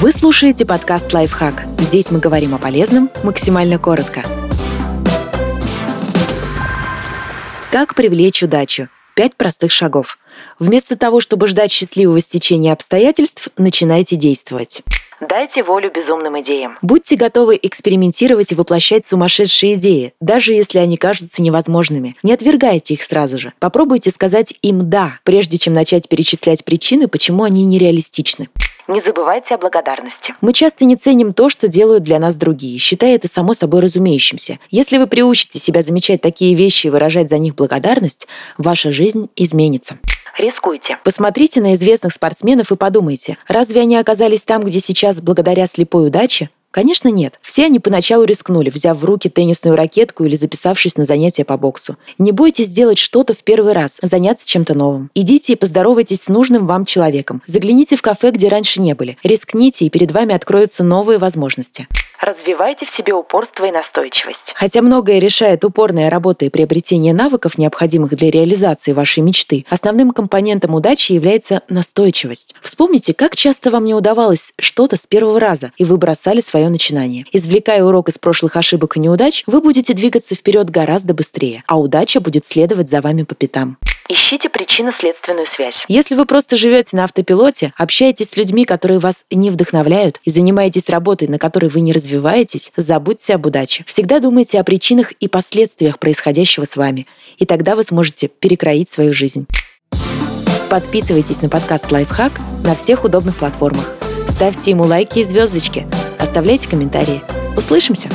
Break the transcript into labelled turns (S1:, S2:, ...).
S1: Вы слушаете подкаст «Лайфхак». Здесь мы говорим о полезном максимально коротко. Как привлечь удачу? Пять простых шагов. Вместо того, чтобы ждать счастливого стечения обстоятельств, начинайте действовать.
S2: Дайте волю безумным идеям.
S1: Будьте готовы экспериментировать и воплощать сумасшедшие идеи, даже если они кажутся невозможными. Не отвергайте их сразу же. Попробуйте сказать им «да», прежде чем начать перечислять причины, почему они нереалистичны.
S2: Не забывайте о благодарности.
S1: Мы часто не ценим то, что делают для нас другие, считая это само собой разумеющимся. Если вы приучите себя замечать такие вещи и выражать за них благодарность, ваша жизнь изменится.
S2: Рискуйте.
S1: Посмотрите на известных спортсменов и подумайте, разве они оказались там, где сейчас благодаря слепой удаче? Конечно, нет. Все они поначалу рискнули, взяв в руки теннисную ракетку или записавшись на занятия по боксу. Не бойтесь сделать что-то в первый раз, заняться чем-то новым. Идите и поздоровайтесь с нужным вам человеком. Загляните в кафе, где раньше не были. Рискните, и перед вами откроются новые возможности.
S2: Развивайте в себе упорство и настойчивость.
S1: Хотя многое решает упорная работа и приобретение навыков, необходимых для реализации вашей мечты, основным компонентом удачи является настойчивость. Вспомните, как часто вам не удавалось что-то с первого раза, и вы бросали свое начинание. Извлекая урок из прошлых ошибок и неудач, вы будете двигаться вперед гораздо быстрее, а удача будет следовать за вами по пятам.
S2: Ищите причинно-следственную связь.
S1: Если вы просто живете на автопилоте, общаетесь с людьми, которые вас не вдохновляют, и занимаетесь работой, на которой вы не развиваетесь, забудьте об удаче. Всегда думайте о причинах и последствиях происходящего с вами, и тогда вы сможете перекроить свою жизнь. Подписывайтесь на подкаст «Лайфхак» на всех удобных платформах. Ставьте ему лайки и звездочки. Оставляйте комментарии. Услышимся!